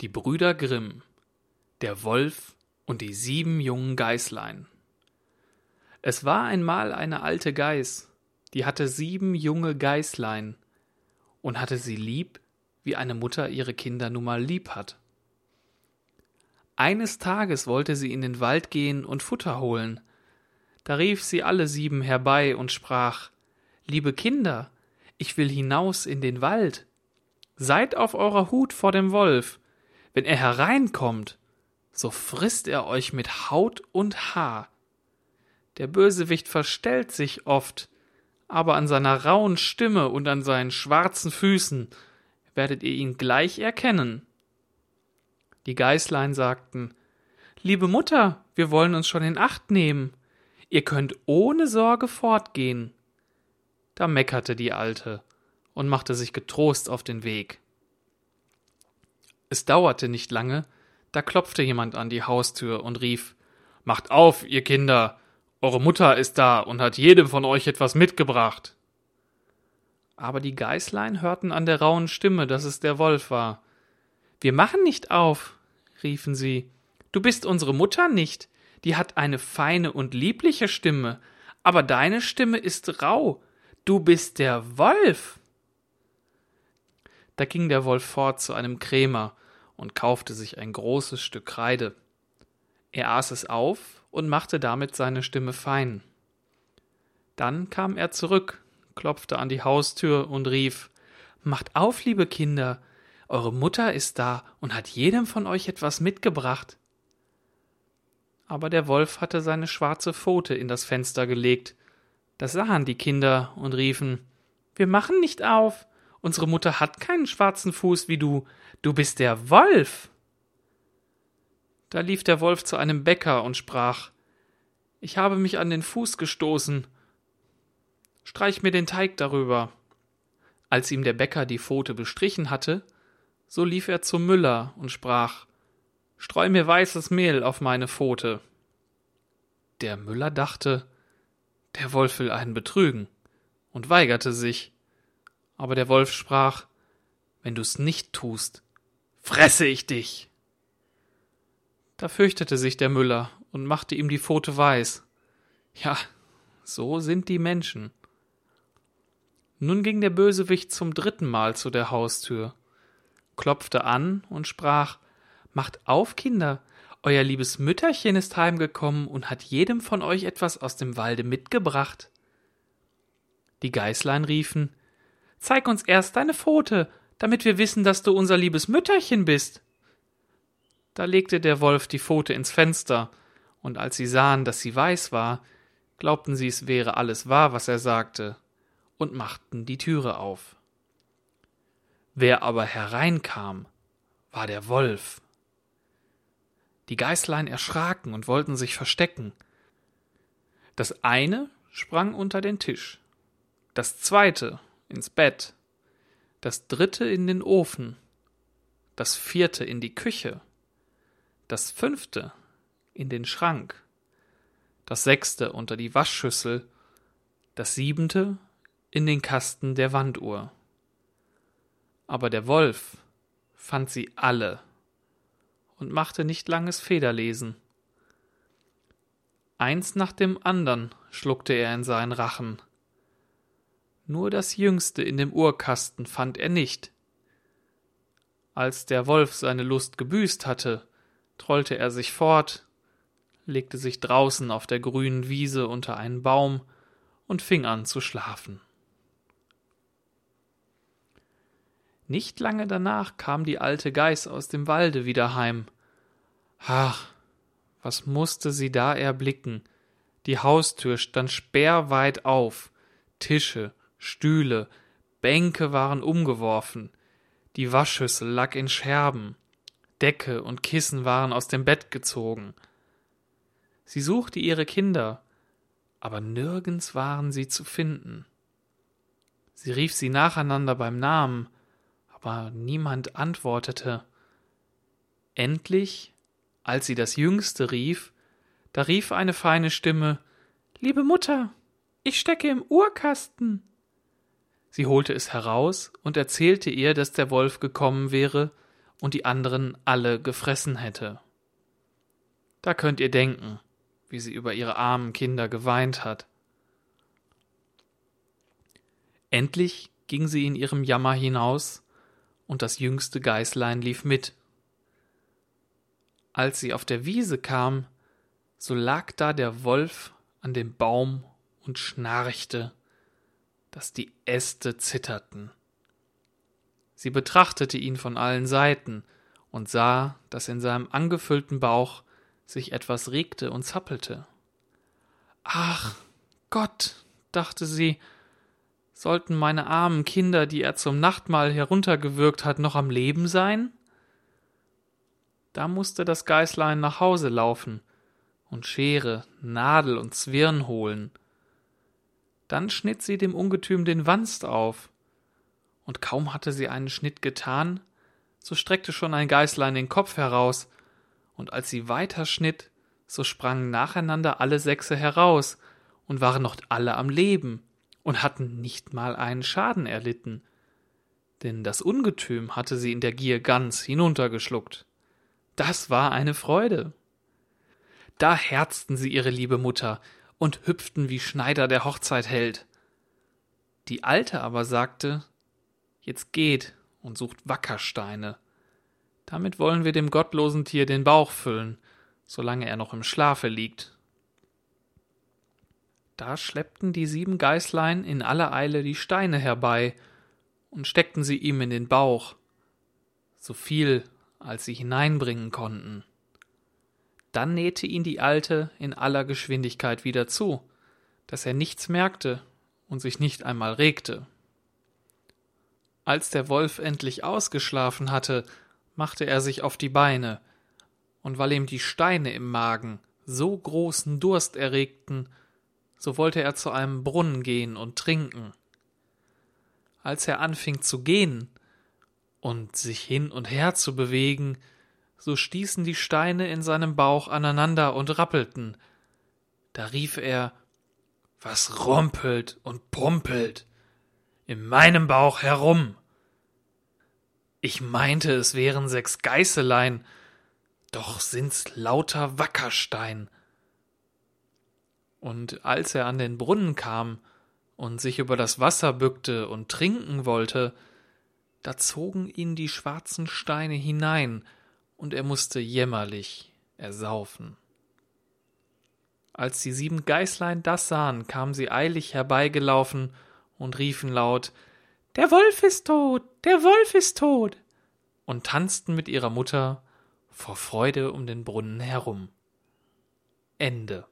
Die Brüder Grimm Der Wolf und die sieben jungen Geißlein Es war einmal eine alte Geiß, die hatte sieben junge Geißlein und hatte sie lieb, wie eine Mutter ihre Kinder nun mal lieb hat. Eines Tages wollte sie in den Wald gehen und Futter holen. Da rief sie alle sieben herbei und sprach Liebe Kinder, ich will hinaus in den Wald. Seid auf eurer Hut vor dem Wolf, wenn er hereinkommt, so frisst er euch mit Haut und Haar. Der Bösewicht verstellt sich oft, aber an seiner rauen Stimme und an seinen schwarzen Füßen werdet ihr ihn gleich erkennen. Die Geißlein sagten Liebe Mutter, wir wollen uns schon in Acht nehmen. Ihr könnt ohne Sorge fortgehen. Da meckerte die Alte und machte sich getrost auf den Weg. Es dauerte nicht lange, da klopfte jemand an die Haustür und rief Macht auf, ihr Kinder. Eure Mutter ist da und hat jedem von euch etwas mitgebracht. Aber die Geißlein hörten an der rauen Stimme, dass es der Wolf war. Wir machen nicht auf, riefen sie. Du bist unsere Mutter nicht. Die hat eine feine und liebliche Stimme, aber deine Stimme ist rau. Du bist der Wolf. Da ging der Wolf fort zu einem Krämer und kaufte sich ein großes Stück Kreide. Er aß es auf und machte damit seine Stimme fein. Dann kam er zurück, klopfte an die Haustür und rief Macht auf, liebe Kinder, eure Mutter ist da und hat jedem von euch etwas mitgebracht. Aber der Wolf hatte seine schwarze Pfote in das Fenster gelegt. Das sahen die Kinder und riefen Wir machen nicht auf. Unsere Mutter hat keinen schwarzen Fuß wie du. Du bist der Wolf. Da lief der Wolf zu einem Bäcker und sprach Ich habe mich an den Fuß gestoßen. Streich mir den Teig darüber. Als ihm der Bäcker die Pfote bestrichen hatte, so lief er zum Müller und sprach Streu mir weißes Mehl auf meine Pfote. Der Müller dachte, der Wolf will einen betrügen, und weigerte sich aber der Wolf sprach Wenn du's nicht tust, fresse ich dich. Da fürchtete sich der Müller und machte ihm die Pfote weiß. Ja, so sind die Menschen. Nun ging der Bösewicht zum dritten Mal zu der Haustür, klopfte an und sprach Macht auf, Kinder, euer liebes Mütterchen ist heimgekommen und hat jedem von euch etwas aus dem Walde mitgebracht. Die Geißlein riefen Zeig uns erst deine Pfote, damit wir wissen, dass du unser liebes Mütterchen bist. Da legte der Wolf die Pfote ins Fenster, und als sie sahen, dass sie weiß war, glaubten sie, es wäre alles wahr, was er sagte, und machten die Türe auf. Wer aber hereinkam, war der Wolf. Die Geißlein erschraken und wollten sich verstecken. Das eine sprang unter den Tisch, das zweite ins Bett, das dritte in den Ofen, das vierte in die Küche, das fünfte in den Schrank, das sechste unter die Waschschüssel, das siebente in den Kasten der Wanduhr. Aber der Wolf fand sie alle und machte nicht langes Federlesen. Eins nach dem andern schluckte er in seinen Rachen, nur das jüngste in dem Uhrkasten fand er nicht. Als der Wolf seine Lust gebüßt hatte, trollte er sich fort, legte sich draußen auf der grünen Wiese unter einen Baum und fing an zu schlafen. Nicht lange danach kam die alte Geiß aus dem Walde wieder heim. Ach, was musste sie da erblicken? Die Haustür stand sperrweit auf, Tische, Stühle, Bänke waren umgeworfen, die Waschschüssel lag in Scherben, Decke und Kissen waren aus dem Bett gezogen. Sie suchte ihre Kinder, aber nirgends waren sie zu finden. Sie rief sie nacheinander beim Namen, aber niemand antwortete. Endlich, als sie das Jüngste rief, da rief eine feine Stimme Liebe Mutter, ich stecke im Uhrkasten. Sie holte es heraus und erzählte ihr, dass der Wolf gekommen wäre und die anderen alle gefressen hätte. Da könnt ihr denken, wie sie über ihre armen Kinder geweint hat. Endlich ging sie in ihrem Jammer hinaus, und das jüngste Geißlein lief mit. Als sie auf der Wiese kam, so lag da der Wolf an dem Baum und schnarchte, dass die Äste zitterten. Sie betrachtete ihn von allen Seiten und sah, dass in seinem angefüllten Bauch sich etwas regte und zappelte. Ach Gott, dachte sie, sollten meine armen Kinder, die er zum Nachtmahl heruntergewürgt hat, noch am Leben sein? Da musste das Geißlein nach Hause laufen und Schere, Nadel und Zwirn holen. Dann schnitt sie dem Ungetüm den Wanst auf, und kaum hatte sie einen Schnitt getan, so streckte schon ein Geißlein den Kopf heraus und als sie weiter schnitt, so sprangen nacheinander alle Sechse heraus und waren noch alle am Leben und hatten nicht mal einen Schaden erlitten, denn das Ungetüm hatte sie in der Gier ganz hinuntergeschluckt. Das war eine Freude. Da herzten sie ihre liebe Mutter und hüpften wie Schneider der Hochzeit hält. Die Alte aber sagte, Jetzt geht und sucht Wackersteine. Damit wollen wir dem gottlosen Tier den Bauch füllen, solange er noch im Schlafe liegt. Da schleppten die sieben Geißlein in aller Eile die Steine herbei und steckten sie ihm in den Bauch, so viel als sie hineinbringen konnten. Dann nähte ihn die Alte in aller Geschwindigkeit wieder zu, dass er nichts merkte und sich nicht einmal regte. Als der Wolf endlich ausgeschlafen hatte, machte er sich auf die Beine, und weil ihm die Steine im Magen so großen Durst erregten, so wollte er zu einem Brunnen gehen und trinken. Als er anfing zu gehen und sich hin und her zu bewegen, so stießen die Steine in seinem Bauch aneinander und rappelten. Da rief er Was rumpelt und pumpelt in meinem Bauch herum? Ich meinte, es wären sechs Geißelein, doch sind's lauter Wackerstein. Und als er an den Brunnen kam und sich über das Wasser bückte und trinken wollte, da zogen ihn die schwarzen Steine hinein, und er musste jämmerlich ersaufen. Als die sieben Geißlein das sahen, kamen sie eilig herbeigelaufen und riefen laut der Wolf ist tot, der Wolf ist tot, und tanzten mit ihrer Mutter vor Freude um den Brunnen herum. Ende